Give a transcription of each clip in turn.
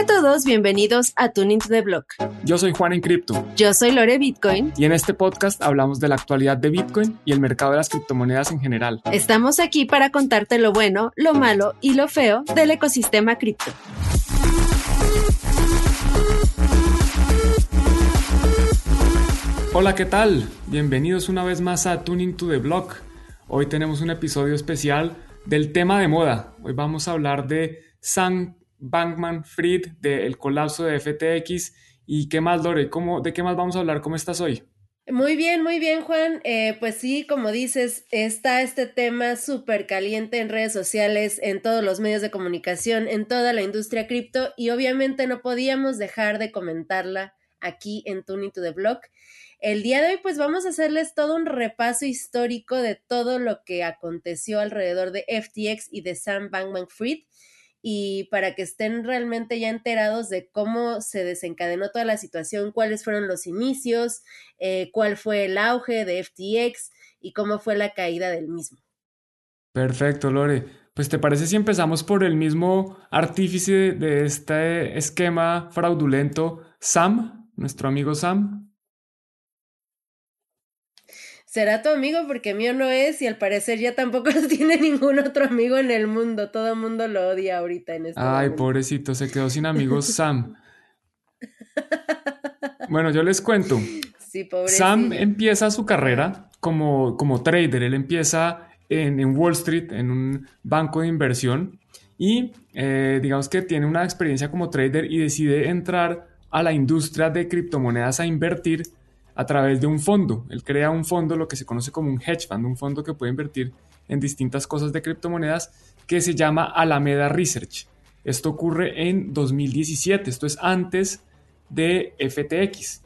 Hola a todos, bienvenidos a Tuning to the Block. Yo soy Juan en Cripto. Yo soy Lore Bitcoin. Y en este podcast hablamos de la actualidad de Bitcoin y el mercado de las criptomonedas en general. Estamos aquí para contarte lo bueno, lo malo y lo feo del ecosistema cripto. Hola, ¿qué tal? Bienvenidos una vez más a Tuning to the Block. Hoy tenemos un episodio especial del tema de moda. Hoy vamos a hablar de Sam Bankman Fried, del colapso de FTX. ¿Y qué más, Lore? ¿Cómo, ¿De qué más vamos a hablar? ¿Cómo estás hoy? Muy bien, muy bien, Juan. Eh, pues sí, como dices, está este tema súper caliente en redes sociales, en todos los medios de comunicación, en toda la industria cripto y obviamente no podíamos dejar de comentarla aquí en Tuning to the Block. El día de hoy pues vamos a hacerles todo un repaso histórico de todo lo que aconteció alrededor de FTX y de Sam Bankman Fried y para que estén realmente ya enterados de cómo se desencadenó toda la situación, cuáles fueron los inicios, eh, cuál fue el auge de FTX y cómo fue la caída del mismo. Perfecto, Lore. Pues te parece si empezamos por el mismo artífice de este esquema fraudulento, Sam, nuestro amigo Sam será tu amigo porque mío no es y al parecer ya tampoco lo tiene ningún otro amigo en el mundo. Todo el mundo lo odia ahorita en este Ay, pobrecito, se quedó sin amigos Sam. bueno, yo les cuento. Sí, Sam empieza su carrera como, como trader. Él empieza en, Wall Street, en un banco de inversión. Y eh, digamos que tiene una experiencia como trader y decide entrar a la industria de criptomonedas a invertir a través de un fondo. Él crea un fondo, lo que se conoce como un hedge fund, un fondo que puede invertir en distintas cosas de criptomonedas que se llama Alameda Research. Esto ocurre en 2017, esto es antes de FTX.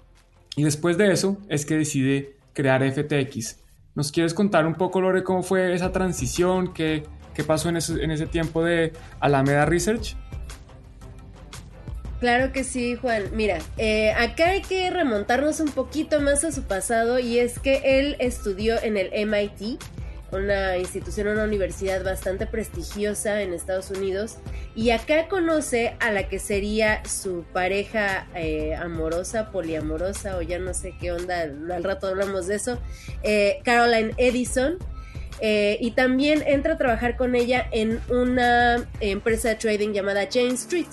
Y después de eso es que decide crear FTX. ¿Nos quieres contar un poco, Lore, cómo fue esa transición? ¿Qué, qué pasó en ese, en ese tiempo de Alameda Research? Claro que sí, Juan. Mira, eh, acá hay que remontarnos un poquito más a su pasado y es que él estudió en el MIT, una institución, una universidad bastante prestigiosa en Estados Unidos, y acá conoce a la que sería su pareja eh, amorosa, poliamorosa o ya no sé qué onda, al rato hablamos de eso, eh, Caroline Edison. y también entra a trabajar con ella en una empresa de trading llamada Jane Street.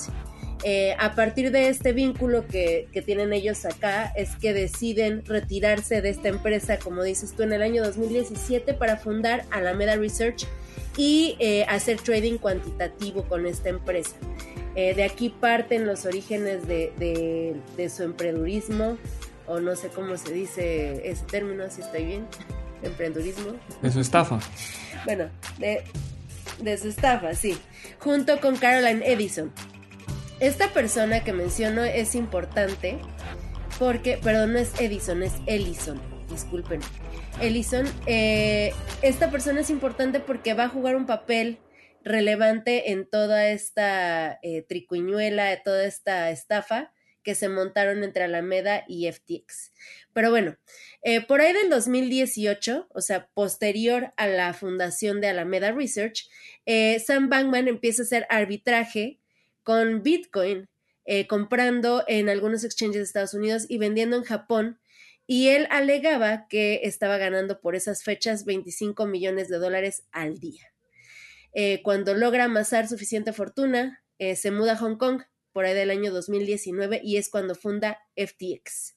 Eh, a partir de este vínculo que, tienen ellos acá, es que deciden retirarse de esta empresa, como dices tú, en el año 2017 para fundar Alameda Research y eh, hacer trading cuantitativo con esta empresa. Eh, de aquí parten los orígenes de, su emprendurismo, o no sé cómo se dice ese término, si estoy bien, emprendurismo. De su estafa. bueno, de, de su estafa, sí, junto con Caroline Edison. Esta persona que menciono es importante porque, perdón, no es Edison, es Ellison, disculpen. Ellison, eh, esta persona es importante porque va a jugar un papel relevante en toda esta eh, tricuñuela, toda esta estafa que se montaron entre Alameda y FTX. Pero bueno, eh, por ahí del 2018, o sea, posterior a la fundación de Alameda Research, Sam Bankman empieza a hacer arbitraje con Bitcoin, eh, comprando en algunos exchanges de Estados Unidos y vendiendo en Japón. Y él alegaba que estaba ganando por esas fechas 25 millones de dólares al día. Eh, cuando logra amasar suficiente fortuna, eh, se muda a Hong Kong por ahí del año 2019 y es cuando funda FTX.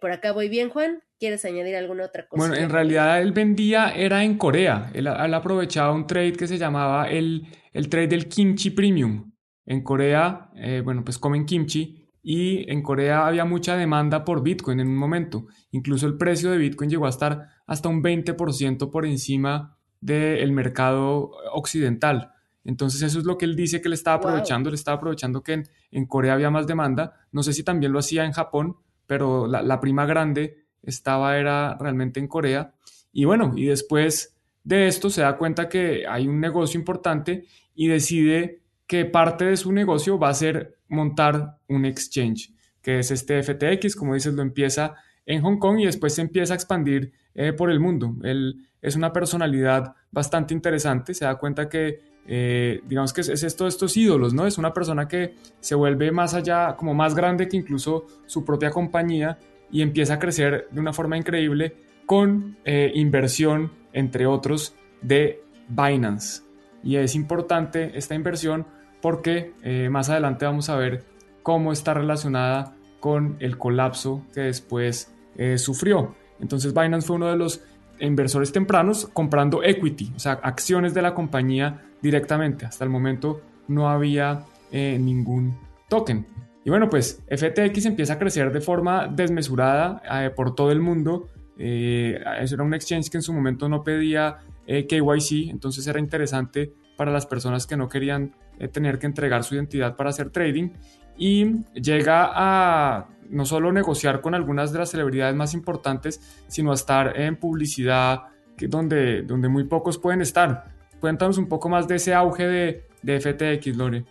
por acá voy bien, Juan. ¿Quieres añadir alguna otra cosa? Bueno, en realidad él vendía, era en Corea. Él, aprovechaba un trade que se llamaba el, el trade del kimchi premium. En Corea, eh, bueno, pues comen kimchi y en Corea había mucha demanda por Bitcoin en un momento. Incluso el precio de Bitcoin llegó a estar hasta un 20% por encima del mercado occidental. Entonces eso es lo que él dice que le estaba aprovechando, le estaba aprovechando que en, Corea había más demanda. No sé si también lo hacía en Japón, pero la, la prima grande estaba era realmente en Corea. Y bueno, y después de esto se da cuenta que hay un negocio importante y decide que parte de su negocio va a ser montar un exchange, que es este FTX, como dices, lo empieza en Hong Kong y después se empieza a expandir eh, por el mundo. Él es una personalidad bastante interesante, se da cuenta que, eh, digamos que es, es, esto estos ídolos, ¿no? Es una persona que se vuelve más allá, como más grande que incluso su propia compañía y empieza a crecer de una forma increíble con eh, inversión, entre otros, de Binance. Y es importante esta inversión porque más adelante vamos a ver cómo está relacionada con el colapso que después eh, sufrió. Entonces Binance fue uno de los inversores tempranos comprando equity, o sea, acciones de la compañía directamente. Hasta el momento no había eh, ningún token. Y bueno, pues FTX empieza a crecer de forma desmesurada eh, por todo el mundo. eso era un exchange que en su momento no pedía KYC, entonces era interesante para las personas que no querían tener que entregar su identidad para hacer trading. Y llega a no solo negociar con algunas de las celebridades más importantes, sino a estar en publicidad donde, donde muy pocos pueden estar. Cuéntanos un poco más de ese auge de, de FTX, Lore.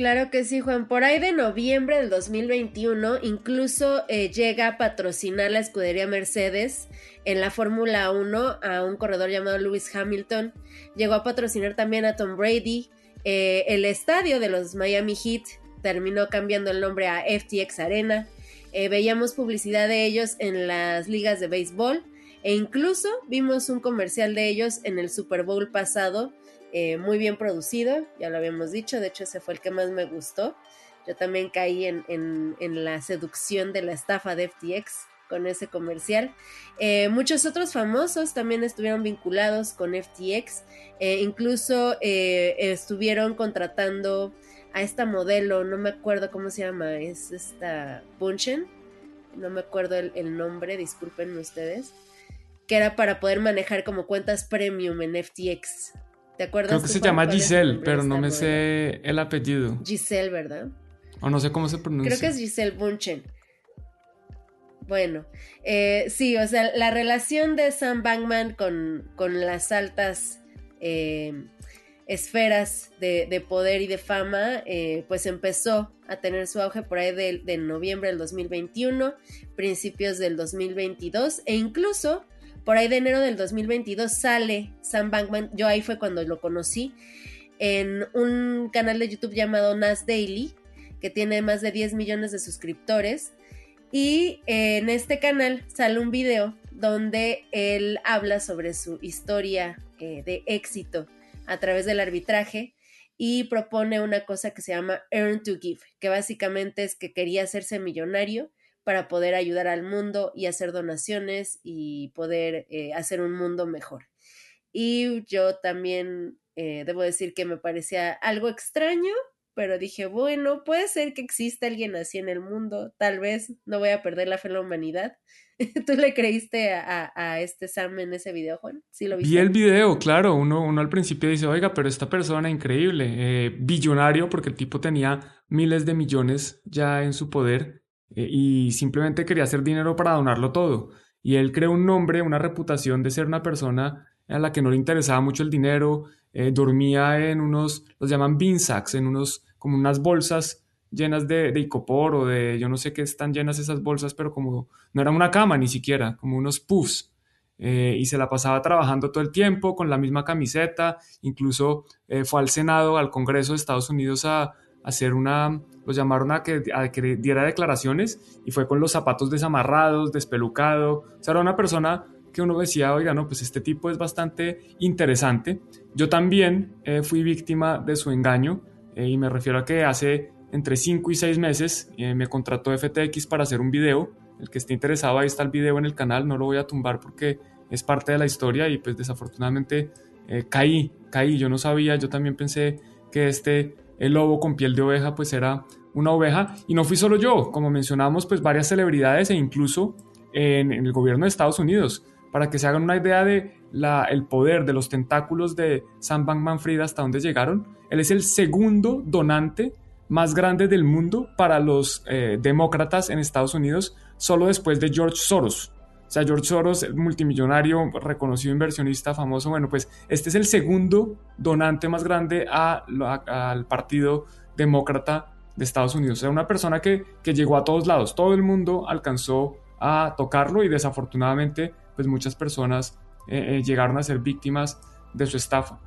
Claro que sí, Juan. Por ahí de noviembre del 2021, incluso eh, llega a patrocinar la escudería Mercedes en la Fórmula 1 a un corredor llamado Lewis Hamilton. Llegó a patrocinar también a Tom Brady, eh, el estadio de los Miami Heat terminó cambiando el nombre a FTX Arena. Eh, veíamos publicidad de ellos en las ligas de béisbol e incluso vimos un comercial de ellos en el Super Bowl pasado, eh, muy bien producido, ya lo habíamos dicho, de hecho ese fue el que más me gustó. Yo también caí en, en, la seducción de la estafa de FTX con ese comercial. Eh, muchos otros famosos también estuvieron vinculados con FTX, incluso estuvieron contratando a esta modelo, no me acuerdo cómo se llama, es esta Bunchen, no me acuerdo el, nombre, disculpenme ustedes, que era para poder manejar como cuentas premium en FTX. ¿Te acuerdas? Creo que se llama Giselle, pero no me sé el apellido. Giselle, ¿verdad? O no sé cómo se pronuncia. Creo que es Giselle Bunchen. Bueno, eh, sí, o sea, la relación de Sam Bankman con, con las altas eh, esferas de, poder y de fama, eh, pues empezó a tener su auge por ahí de, noviembre del 2021, principios del 2022 e incluso por ahí de enero del 2022 sale Sam Bankman, yo ahí fue cuando lo conocí, en un canal de YouTube llamado Nas Daily, que tiene más de 10 millones de suscriptores. Y en este canal sale un video donde él habla sobre su historia eh, de éxito a través del arbitraje y propone una cosa que se llama Earn to Give, que básicamente es que quería hacerse millonario para poder ayudar al mundo y hacer donaciones y poder eh, hacer un mundo mejor. Y yo también eh, debo decir que me parecía algo extraño, pero dije, bueno, puede ser que exista alguien así en el mundo, tal vez no voy a perder la fe en la humanidad. ¿Tú le creíste a, este Sam en ese video, Juan? ¿Sí lo viste? Vi el video, claro. Uno, uno al principio dice, oiga, pero esta persona increíble, eh, billonario, porque el tipo tenía miles de millones ya en su poder y simplemente quería hacer dinero para donarlo todo. Y él creó un nombre, una reputación de ser una persona a la que no le interesaba mucho el dinero, eh, dormía en unos, los llaman bean sacks, en unos, como unas bolsas llenas de, de, icopor o de, yo no sé qué están llenas esas bolsas, pero como no era una cama ni siquiera, como unos puffs. Eh, y se la pasaba trabajando todo el tiempo con la misma camiseta, incluso eh, fue al Senado, al Congreso de Estados Unidos a, hacer una, los llamaron a que, a que diera declaraciones y fue con los zapatos desamarrados, despelucado, o sea, era una persona que uno decía, oiga, no, pues este tipo es bastante interesante. Yo también eh, fui víctima de su engaño y me refiero a que hace entre 5 y 6 meses eh, me contrató FTX para hacer un video. El que esté interesado, ahí está el video en el canal, no lo voy a tumbar porque es parte de la historia y pues desafortunadamente eh, caí, caí, yo no sabía, yo también pensé que este el lobo con piel de oveja pues era una oveja y no fui solo yo, como mencionamos pues varias celebridades e incluso en, el gobierno de Estados Unidos, para que se hagan una idea de la, el poder de los tentáculos de Sam Bankman-Fried hasta dónde llegaron. Él es el segundo donante más grande del mundo para los eh, demócratas en Estados Unidos, solo después de George Soros. O sea, George Soros, multimillonario, reconocido inversionista famoso, bueno, pues este es el segundo donante más grande al Partido Demócrata de Estados Unidos. Era una persona que, que llegó a todos lados, todo el mundo alcanzó a tocarlo y desafortunadamente pues muchas personas eh, eh, llegaron a ser víctimas de su estafa.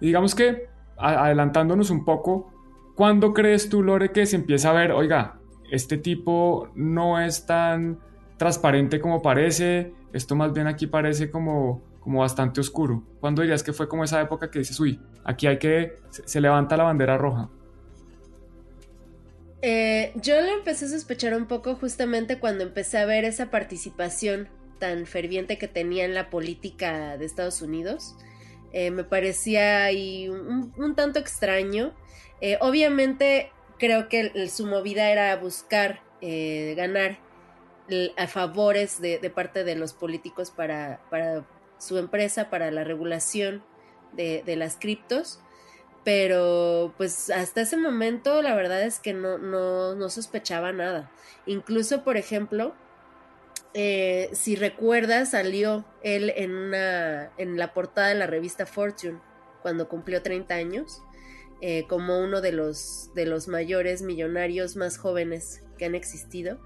Y digamos que adelantándonos un poco, ¿cuándo crees tú, Lore, que se empieza a ver, oiga, este tipo no es tan transparente como parece, esto más bien aquí parece como, como bastante oscuro? ¿Cuándo dirías que fue como esa época que dices, uy, aquí hay que, se, levanta la bandera roja? Eh, yo lo empecé a sospechar un poco justamente cuando empecé a ver esa participación tan ferviente que tenía en la política de Estados Unidos. Eh, me parecía ahí un, tanto extraño. Eh, obviamente creo que su movida era buscar ganar a favores de, parte de los políticos para, su empresa, para la regulación de, las criptos. Pero pues hasta ese momento la verdad es que no, no, sospechaba nada. Incluso, por ejemplo, eh, si recuerdas, salió él en, una, la portada de la revista Fortune cuando cumplió 30 años, eh, como uno de los, de los mayores millonarios más jóvenes que han existido.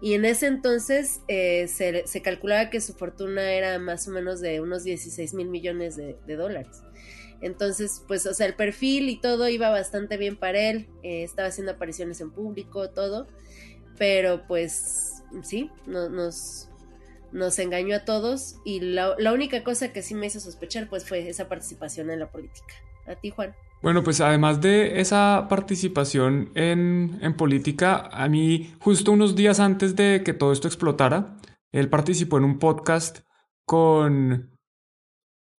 Y en ese entonces eh, se, calculaba que su fortuna era más o menos de unos 16 mil millones de, dólares. Entonces, pues, o sea, el perfil y todo iba bastante bien para él. estaba haciendo apariciones en público, todo. Pero pues sí, nos, nos engañó a todos y la, única cosa que sí me hizo sospechar pues fue esa participación en la política. A ti, Juan. Bueno, pues además de esa participación en, política, a mí justo unos días antes de que todo esto explotara, él participó en un podcast con...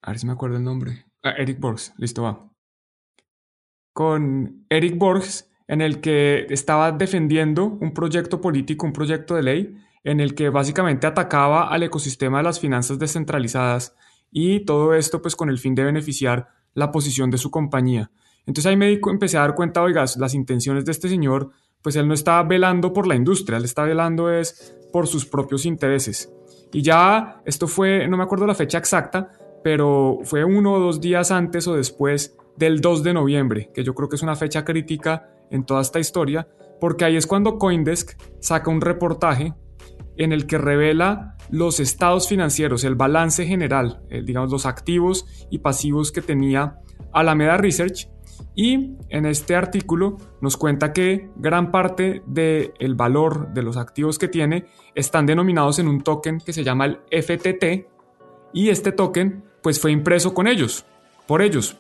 A ver si me acuerdo el nombre. Ah, Eric Borgs, listo, va. Con Eric Borgs en el que estaba defendiendo un proyecto político, un proyecto de ley, en el que básicamente atacaba al ecosistema de las finanzas descentralizadas y todo esto pues con el fin de beneficiar la posición de su compañía. Entonces ahí me empecé a dar cuenta, oiga, las intenciones de este señor, pues él no está velando por la industria, él está velando es por sus propios intereses. Y ya esto fue, no me acuerdo la fecha exacta, pero fue uno o dos días antes o después del 2 de noviembre, que yo creo que es una fecha crítica en toda esta historia, porque ahí es cuando Coindesk saca un reportaje en el que revela los estados financieros, el balance general, eh, digamos los activos y pasivos que tenía Alameda Research. Y en este artículo nos cuenta que gran parte del el valor de los activos que tiene están denominados en un token que se llama el FTT y este token pues fue impreso con ellos, por ellos.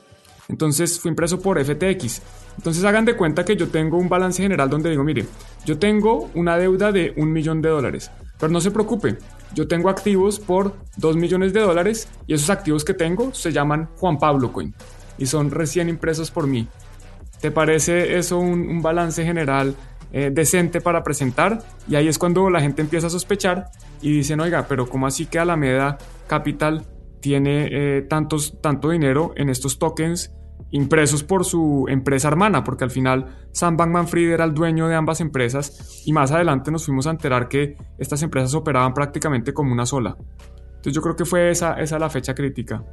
Entonces fue impreso por FTX. Entonces hagan de cuenta que yo tengo un balance general donde digo, mire, yo tengo una deuda de un millón de dólares, pero no se preocupe, yo tengo activos por dos millones de dólares y esos activos que tengo se llaman Juan Pablo Coin y son recién impresos por mí. ¿Te parece eso un, balance general eh, decente para presentar? Y ahí es cuando la gente empieza a sospechar y dicen, oiga, pero ¿cómo así que Alameda Capital tiene eh, tantos, tanto dinero en estos tokens impresos por su empresa hermana, porque al final Sam Bankman Fried era el dueño de ambas empresas y más adelante nos fuimos a enterar que estas empresas operaban prácticamente como una sola. Entonces yo creo que fue esa, esa la fecha crítica.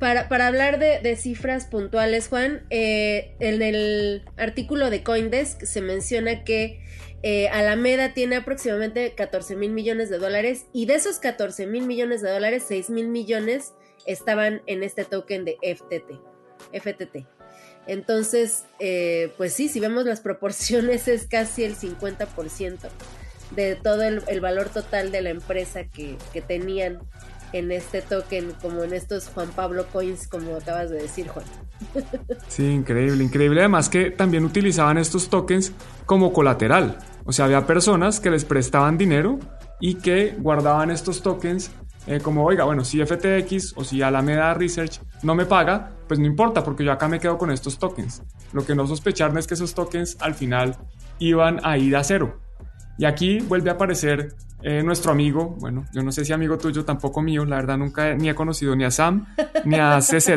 Para, hablar de, cifras puntuales, Juan, eh, en el artículo de Coindesk se menciona que eh, Alameda tiene aproximadamente 14 mil millones de dólares y de esos 14 mil millones de dólares, 6 mil millones estaban en este token de FTT. FTT. Entonces, eh, pues sí, si vemos las proporciones es casi el 50% de todo el, valor total de la empresa que, que, tenían en este token, como en estos Juan Pablo Coins, como acabas de decir, Juan. Sí, increíble, increíble. Además que también utilizaban estos tokens como colateral. O sea, había personas que les prestaban dinero y que guardaban estos tokens eh, como, oiga, bueno, si FTX o si Alameda Research no me paga, pues no importa, porque yo acá me quedo con estos tokens. Lo que no sospecharme es que esos tokens al final iban a ir a cero. Y aquí vuelve a aparecer eh, nuestro amigo, bueno, yo no sé si amigo tuyo, tampoco mío, la verdad nunca ni he conocido ni a Sam ni a CZ,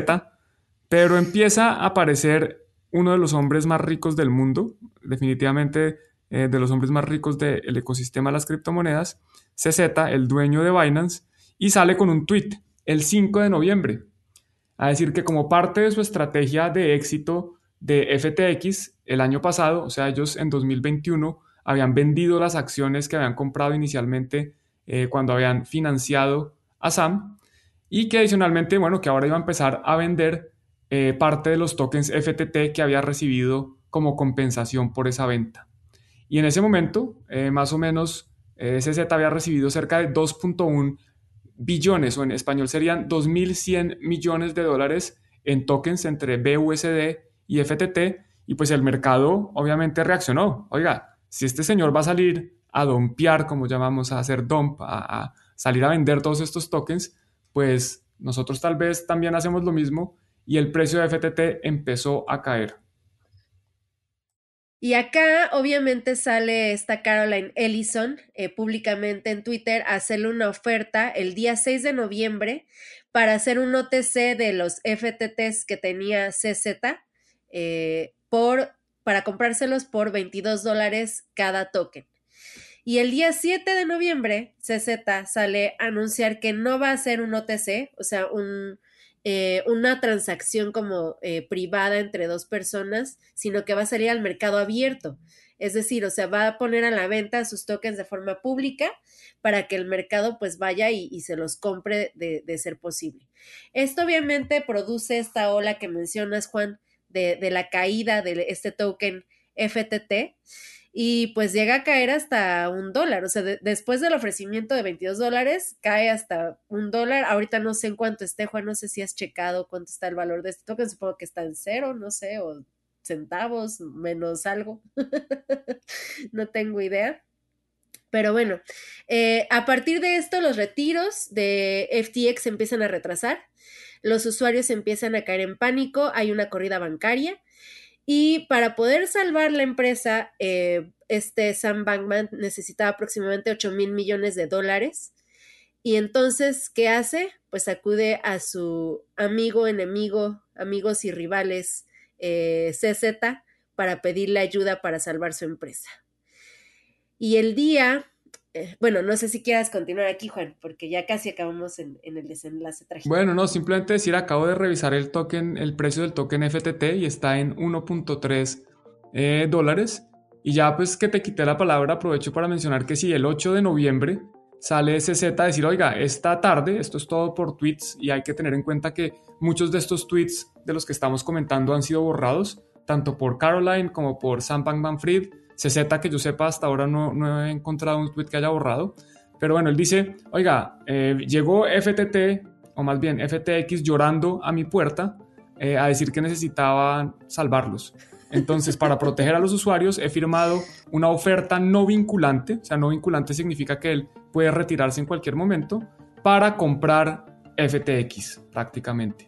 pero empieza a aparecer uno de los hombres más ricos del mundo, definitivamente eh, de los hombres más ricos del ecosistema de las criptomonedas, CZ, el dueño de Binance, y sale con un tweet el 5 de noviembre a decir que como parte de su estrategia de éxito de FTX el año pasado, o sea, ellos en 2021 habían vendido las acciones que habían comprado inicialmente eh, cuando habían financiado a Sam y que adicionalmente, bueno, que ahora iba a empezar a vender eh, parte de los tokens FTT que había recibido como compensación por esa venta. Y en ese momento, eh, más o menos, CZ había recibido cerca de 2.1 billones, o en español serían 2.100 millones de dólares en tokens entre BUSD y FTT, y pues el mercado obviamente reaccionó. Oiga, si este señor va a salir a dompear, como llamamos, a hacer dump, a, salir a vender todos estos tokens, pues nosotros tal vez también hacemos lo mismo y el precio de FTT empezó a caer. Y acá obviamente sale esta Caroline Ellison eh, públicamente en Twitter a hacerle una oferta el día 6 de noviembre para hacer un OTC de los FTTs que tenía CZ eh, por, para comprárselos por 22 dólares cada token. Y el día 7 de noviembre, CZ sale a anunciar que no va a ser un OTC, o sea, un, eh, una transacción como eh, privada entre dos personas, sino que va a salir al mercado abierto. Es decir, o sea, va a poner a la venta sus tokens de forma pública para que el mercado pues vaya y, se los compre de, ser posible. Esto obviamente produce esta ola que mencionas, Juan, de, de la caída de este token FTT y pues llega a caer hasta un dólar. O sea, después del ofrecimiento de 22 dólares, cae hasta un dólar. Ahorita no sé en cuánto esté, Juan, no sé si has checado cuánto está el valor de este token. Supongo que está en cero, no sé, o centavos, menos algo. no tengo idea. Pero bueno, eh, a partir de esto, los retiros de FTX empiezan a retrasar. Los usuarios empiezan a caer en pánico. Hay una corrida bancaria y para poder salvar la empresa, eh, este Sam Bankman necesitaba aproximadamente 8 mil millones de dólares. Y entonces, ¿qué hace? Pues acude a su amigo, enemigo, amigos y rivales eh, CZ para pedirle ayuda para salvar su empresa. Y el día eh, bueno, no sé si quieras continuar aquí, Juan, porque ya casi acabamos en, el desenlace trágico. Bueno, no, simplemente decir, acabo de revisar el token, el precio del token FTT y está en 1.3 eh, dólares. Y ya pues que te quité la palabra, aprovecho para mencionar que si el 8 de noviembre sale CZ a decir, oiga, esta tarde, esto es todo por tweets y hay que tener en cuenta que muchos de estos tweets de los que estamos comentando han sido borrados, tanto por Caroline como por Sam Bankman-Fried CZ, que yo sepa, hasta ahora no, no, he encontrado un tweet que haya borrado. Pero bueno, él dice, oiga, eh, llegó FTT, o más bien FTX llorando a mi puerta eh, a decir que necesitaban salvarlos. Entonces, para proteger a los usuarios, he firmado una oferta no vinculante, o sea, no vinculante significa que él puede retirarse en cualquier momento, para comprar FTX prácticamente.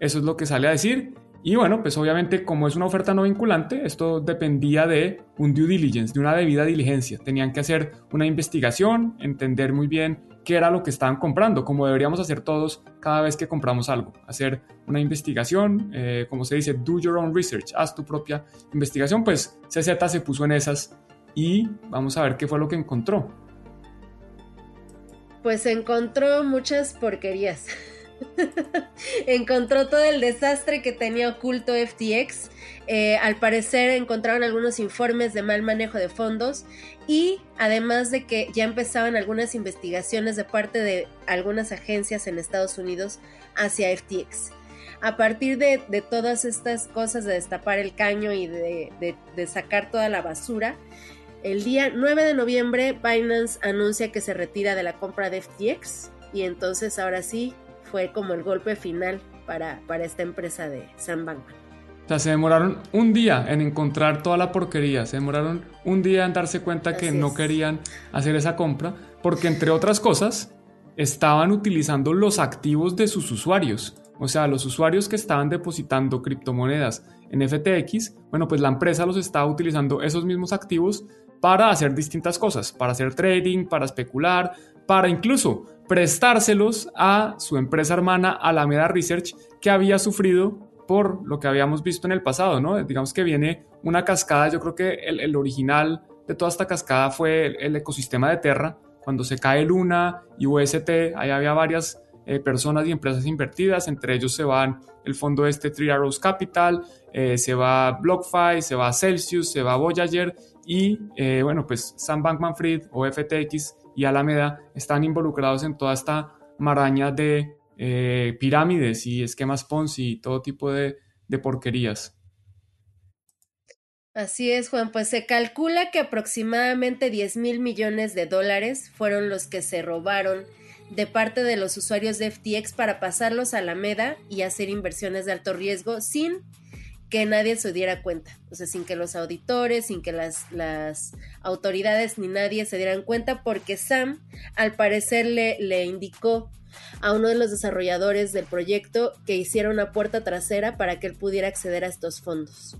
Eso es lo que sale a decir y bueno, pues obviamente como es una oferta no vinculante, esto dependía de un due diligence, de una debida diligencia. Tenían que hacer una investigación, entender muy bien qué era lo que estaban comprando, como deberíamos hacer todos cada vez que compramos algo. Hacer una investigación, eh, como se dice, do your own research, haz tu propia investigación. Pues CZ se puso en esas y vamos a ver qué fue lo que encontró. Pues encontró muchas porquerías. Encontró todo el desastre que tenía oculto FTX. Eh, al parecer encontraron algunos informes de mal manejo de fondos y además de que ya empezaban algunas investigaciones de parte de algunas agencias en Estados Unidos hacia FTX. A partir de, todas estas cosas de destapar el caño y de, de sacar toda la basura, el día 9 de noviembre Binance anuncia que se retira de la compra de FTX y entonces ahora sí fue como el golpe final para, para esta empresa de Sam Bankman. O sea, se demoraron un día en encontrar toda la porquería, se demoraron un día en darse cuenta que no querían hacer esa compra, porque entre otras cosas, estaban utilizando los activos de sus usuarios. O sea, los usuarios que estaban depositando criptomonedas en FTX, bueno, pues la empresa los estaba utilizando esos mismos activos para hacer distintas cosas, para hacer trading, para especular, para incluso prestárselos a su empresa hermana Alameda Research que había sufrido por lo que habíamos visto en el pasado, ¿no? Digamos que viene una cascada, yo creo que el, original de toda esta cascada fue el, ecosistema de Terra, cuando se cae Luna y UST, ahí había varias eh, personas y empresas invertidas, entre ellos se van el fondo este Three Arrows Capital, eh, se va BlockFi, se va Celsius, se va Voyager y eh, bueno, pues Sam Bankman Fried o FTX y Alameda están involucrados en toda esta maraña de pirámides y esquemas Ponzi y todo tipo de, de porquerías. Así es, Juan. Pues se calcula que aproximadamente 10 mil millones de dólares fueron los que se robaron de parte de los usuarios de FTX para pasarlos a Alameda y hacer inversiones de alto riesgo sin que nadie se diera cuenta. O sea, sin que los auditores, sin que las, las autoridades ni nadie se dieran cuenta, porque Sam al parecer le, le indicó a uno de los desarrolladores del proyecto que hiciera una puerta trasera para que él pudiera acceder a estos fondos.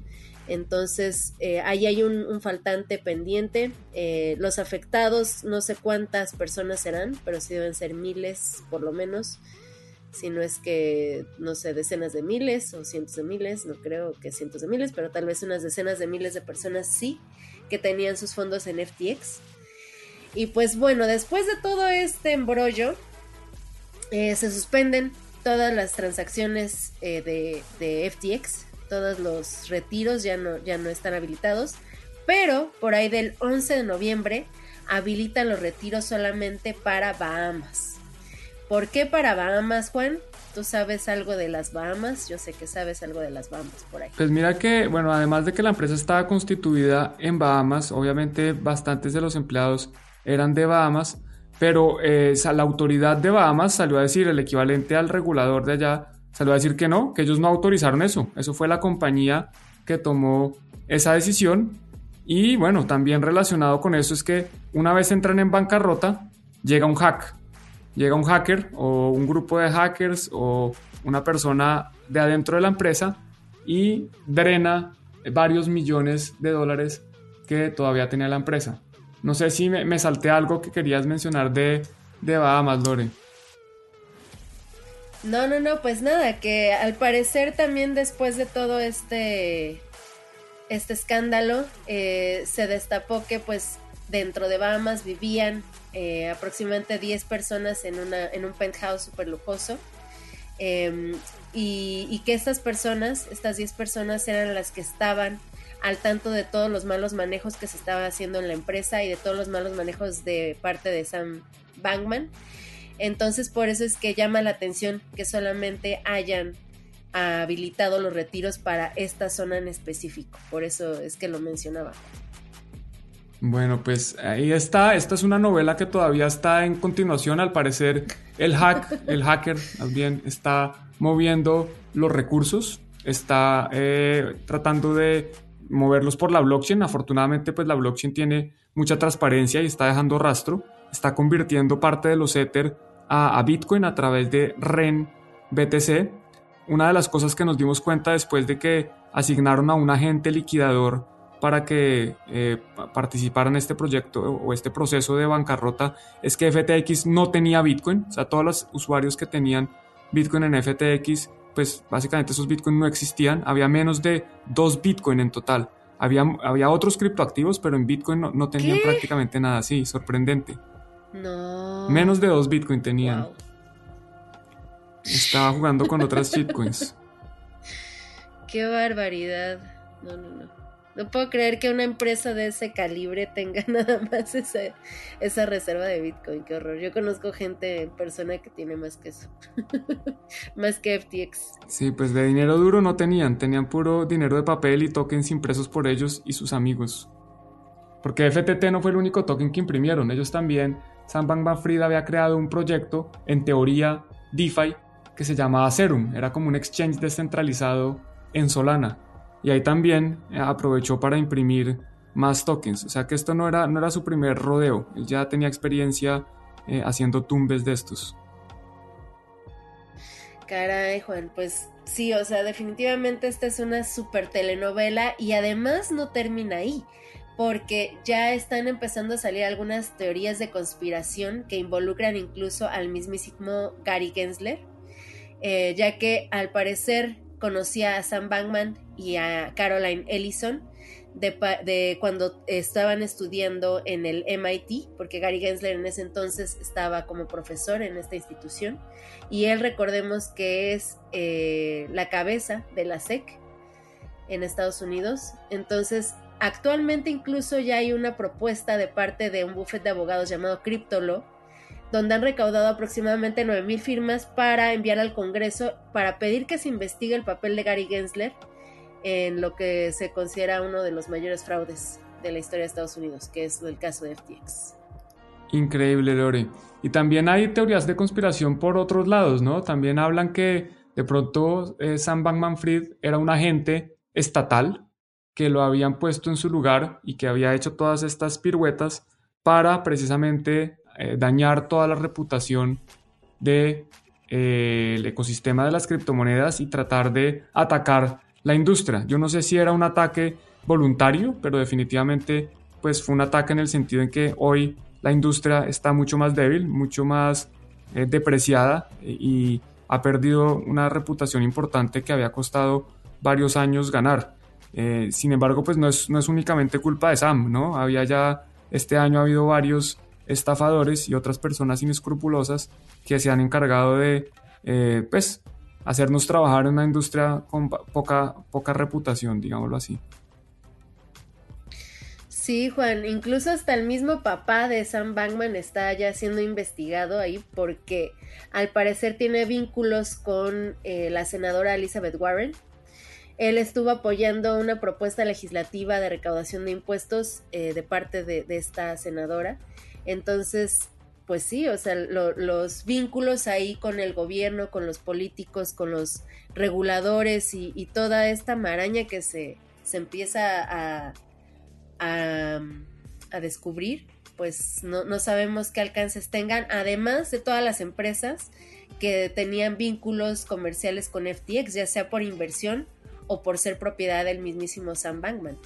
Entonces, eh, ahí hay un, faltante pendiente. Eh, los afectados, no sé cuántas personas serán, pero sí deben ser miles, por lo menos. Si no es que, no sé, decenas de miles o cientos de miles, no creo que cientos de miles, pero tal vez unas decenas de miles de personas sí que tenían sus fondos en FTX. Y pues bueno, después de todo este embrollo, eh, se suspenden todas las transacciones de, de FTX todos los retiros ya no, ya no están habilitados, pero por ahí del 11 de noviembre habilitan los retiros solamente para Bahamas. ¿Por qué para Bahamas, Juan? ¿Tú sabes algo de las Bahamas? Yo sé que sabes algo de las Bahamas por ahí. Pues mira que, bueno, además de que la empresa estaba constituida en Bahamas, obviamente bastantes de los empleados eran de Bahamas, pero eh, la autoridad de Bahamas salió a decir el equivalente al regulador de allá, salió a decir que no, que ellos no autorizaron eso. Eso fue la compañía que tomó esa decisión. Y bueno, también relacionado con eso es que una vez entran en bancarrota, llega un hack. Llega un hacker o un grupo de hackers o una persona de adentro de la empresa y drena varios millones de dólares que todavía tenía la empresa. No sé si me, salté algo que querías mencionar de, de Bahamas, Lore. No, no, no, pues nada, que al parecer también después de todo este, este escándalo, eh, se destapó que pues dentro de Bahamas vivían eh, aproximadamente 10 personas en, una, en un penthouse súper lujoso. Em, y, y, que estas personas, estas 10 personas eran las que estaban al tanto de todos los malos manejos que se estaba haciendo en la empresa y de todos los malos manejos de parte de Sam Bankman. Entonces por eso es que llama la atención que solamente hayan habilitado los retiros para esta zona en específico. Por eso es que lo mencionaba. Bueno, pues ahí está. Esta es una novela que todavía está en continuación. Al parecer, el hack, el hacker, más está moviendo los recursos, está eh, tratando de moverlos por la blockchain. Afortunadamente, pues la blockchain tiene mucha transparencia y está dejando rastro. Está convirtiendo parte de los Ether a, Bitcoin a través de REN BTC. Una de las cosas que nos dimos cuenta después de que asignaron a un agente liquidador para que eh, participara en este proyecto o este proceso de bancarrota es que FTX no tenía Bitcoin. O sea, todos los usuarios que tenían Bitcoin en FTX, pues básicamente esos Bitcoin no existían. Había menos de dos Bitcoin en total. Había, había otros criptoactivos, pero en Bitcoin no, tenían prácticamente nada. Sí, sorprendente. No. Menos de dos Bitcoin tenían. Estaba jugando con otras shitcoins. Qué barbaridad. No, no, no. No puedo creer que una empresa de ese calibre tenga nada más esa, esa reserva de Bitcoin. Qué horror. Yo conozco gente en persona que tiene más que eso. más que FTX. Sí, pues de dinero duro no tenían. Tenían puro dinero de papel y tokens impresos por ellos y sus amigos. Porque FTT no fue el único token que imprimieron. Ellos también Sam Bankman-Fried había creado un proyecto, en teoría DeFi, que se llamaba Serum. Era como un exchange descentralizado en Solana. Y ahí también eh, aprovechó para imprimir más tokens. O sea que esto no era, no era su primer rodeo. Él ya tenía experiencia eh, haciendo tumbes de estos. Caray, Juan, pues sí, o sea, definitivamente esta es una super telenovela y además no termina ahí porque ya están empezando a salir algunas teorías de conspiración que involucran incluso al mismísimo Gary Gensler, eh, ya que al parecer conocía a Sam Bankman y a Caroline Ellison de, cuando estaban estudiando en el MIT, porque Gary Gensler en ese entonces estaba como profesor en esta institución, y él recordemos que es eh, la cabeza de la SEC en Estados Unidos. Entonces, actualmente incluso ya hay una propuesta de parte de un bufete de abogados llamado Cryptolo, donde han recaudado aproximadamente 9.000 firmas para enviar al Congreso para pedir que se investigue el papel de Gary Gensler en lo que se considera uno de los mayores fraudes de la historia de Estados Unidos, que es el caso de FTX. Increíble, Lore. Y también hay teorías de conspiración por otros lados, ¿no? También hablan que de pronto eh, Sam Bankman Fried era un agente estatal que lo habían puesto en su lugar y que había hecho todas estas piruetas para precisamente eh, dañar toda la reputación del de, eh, ecosistema de las criptomonedas y tratar de atacar la industria. Yo no sé si era un ataque voluntario, pero definitivamente pues fue un ataque en el sentido en que hoy la industria está mucho más débil, mucho más eh, depreciada y ha perdido una reputación importante que había costado varios años ganar. Sin embargo, pues no es, no es únicamente culpa de Sam, ¿no? Había ya, este año ha habido varios estafadores y otras personas inescrupulosas que se han encargado de, eh, pues, hacernos trabajar en una industria con poca, poca reputación, digámoslo así. Sí, Juan, incluso hasta el mismo papá de Sam Bankman está ya siendo investigado ahí porque al parecer tiene vínculos con eh, la senadora Elizabeth Warren. Él estuvo apoyando una propuesta legislativa de recaudación de impuestos eh, de parte de, de, esta senadora. Entonces, pues sí, o sea, los vínculos ahí con el gobierno, con los políticos, con los reguladores y, toda esta maraña que se, se empieza a, a, descubrir, pues no, no, sabemos qué alcances tengan, además de todas las empresas que tenían vínculos comerciales con FTX, ya sea por inversión o por ser propiedad del mismísimo Sam Bankman.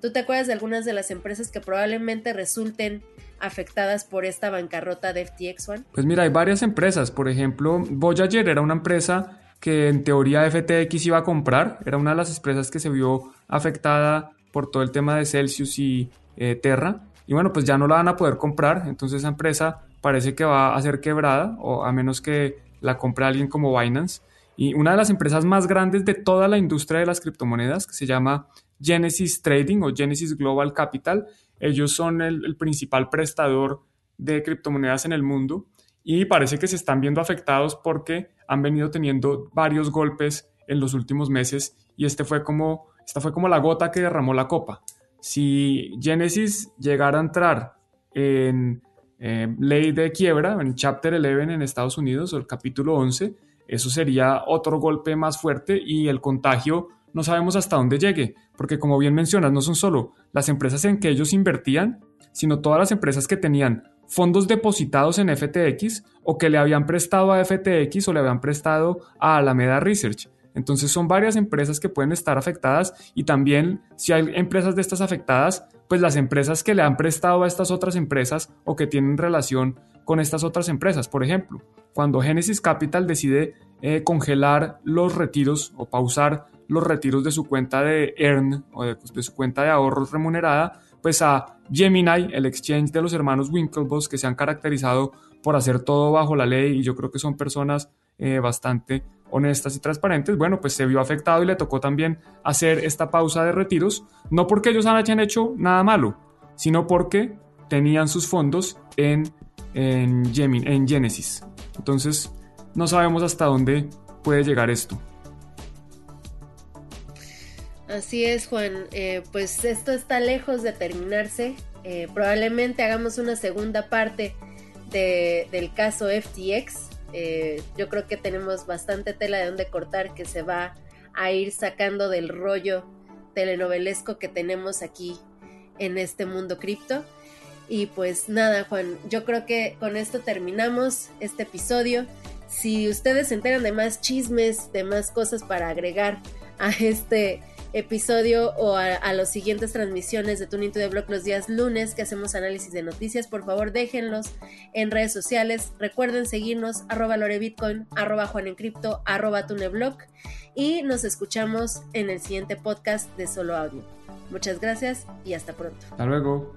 ¿Tú te acuerdas de algunas de las empresas que probablemente resulten afectadas por esta bancarrota de FTX One? Pues mira, hay varias empresas. Por ejemplo, Voyager era una empresa que en teoría FTX iba a comprar. Era una de las empresas que se vio afectada por todo el tema de Celsius y eh, Terra. Y bueno, pues ya no la van a poder comprar. Entonces esa empresa parece que va a ser quebrada o a menos que la compre alguien como Binance. Y una de las empresas más grandes de toda la industria de las criptomonedas, que se llama Genesis Trading o Genesis Global Capital, ellos son el, principal prestador de criptomonedas en el mundo y parece que se están viendo afectados porque han venido teniendo varios golpes en los últimos meses y este fue como, esta fue como la gota que derramó la copa. Si Genesis llegara a entrar en eh, ley de quiebra, en Chapter 11 en Estados Unidos o el capítulo 11, eso sería otro golpe más fuerte y el contagio no sabemos hasta dónde llegue, porque como bien mencionas, no son solo las empresas en que ellos invertían, sino todas las empresas que tenían fondos depositados en FTX o que le habían prestado a FTX o le habían prestado a Alameda Research. Entonces son varias empresas que pueden estar afectadas y también si hay empresas de estas afectadas, pues las empresas que le han prestado a estas otras empresas o que tienen relación con estas otras empresas. Por ejemplo, cuando Genesis Capital decide eh, congelar los retiros o pausar los retiros de su cuenta de Earn o de, su cuenta de ahorros remunerada, pues a Gemini, el exchange de los hermanos Winklevoss, que se han caracterizado por hacer todo bajo la ley y yo creo que son personas eh, bastante honestas y transparentes, bueno, pues se vio afectado y le tocó también hacer esta pausa de retiros, no porque ellos hayan hecho nada malo, sino porque tenían sus fondos en, en, Gemini, en Genesis. Entonces, no sabemos hasta dónde puede llegar esto. Así es, Juan. Eh, pues esto está lejos de terminarse. Eh, probablemente hagamos una segunda parte del caso FTX. Eh, yo creo que tenemos bastante tela de donde cortar que se va a ir sacando del rollo telenovelesco que tenemos aquí en este mundo cripto. Y pues nada, Juan, yo creo que con esto terminamos este episodio. Si ustedes se enteran de más chismes, de más cosas para agregar a este episodio o a, a los siguientes transmisiones de Tuning to the Block los días lunes que hacemos análisis de noticias, por favor déjenlos en redes sociales. Recuerden seguirnos arroba lorebitcoin, arroba juanencrypto, arroba tuneblock y nos escuchamos en el siguiente podcast de Solo Audio. Muchas gracias y hasta pronto. Hasta luego.